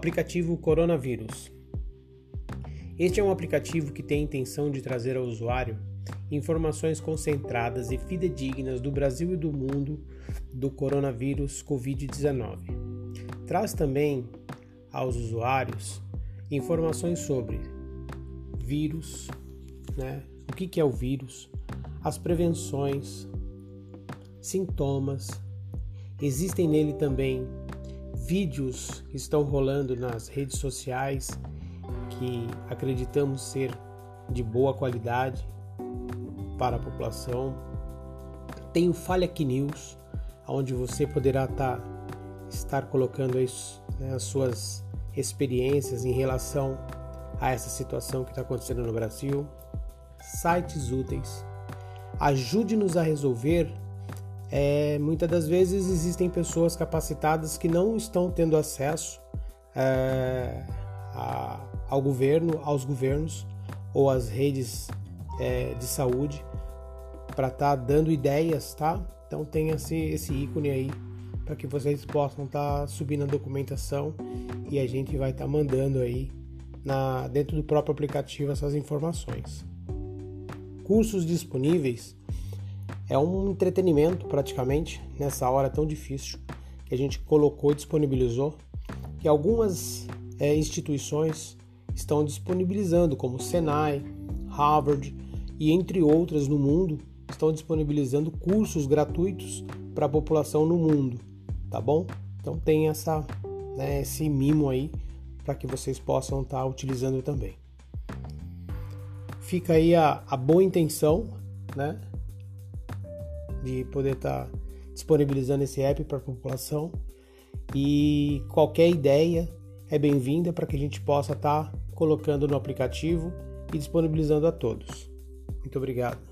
Aplicativo Coronavírus. Este é um aplicativo que tem a intenção de trazer ao usuário informações concentradas e fidedignas do Brasil e do mundo do coronavírus Covid-19. Traz também aos usuários informações sobre vírus, né? o que é o vírus, as prevenções, sintomas. Existem nele também vídeos que estão rolando nas redes sociais que acreditamos ser de boa qualidade para a população. Tem o Falhac News, onde você poderá tá, estar colocando as, né, as suas experiências em relação a essa situação que está acontecendo no Brasil. Sites úteis. Ajude-nos a resolver é, muitas das vezes existem pessoas capacitadas que não estão tendo acesso é, a, ao governo, aos governos ou às redes é, de saúde para estar tá dando ideias, tá? Então tem esse, esse ícone aí para que vocês possam estar tá subindo a documentação e a gente vai estar tá mandando aí na, dentro do próprio aplicativo essas informações. Cursos disponíveis é um entretenimento praticamente nessa hora tão difícil que a gente colocou e disponibilizou, que algumas é, instituições estão disponibilizando, como Senai, Harvard e entre outras no mundo, estão disponibilizando cursos gratuitos para a população no mundo, tá bom? Então tem essa, né, esse mimo aí para que vocês possam estar tá utilizando também. Fica aí a, a boa intenção, né? De poder estar tá disponibilizando esse app para a população. E qualquer ideia é bem-vinda para que a gente possa estar tá colocando no aplicativo e disponibilizando a todos. Muito obrigado.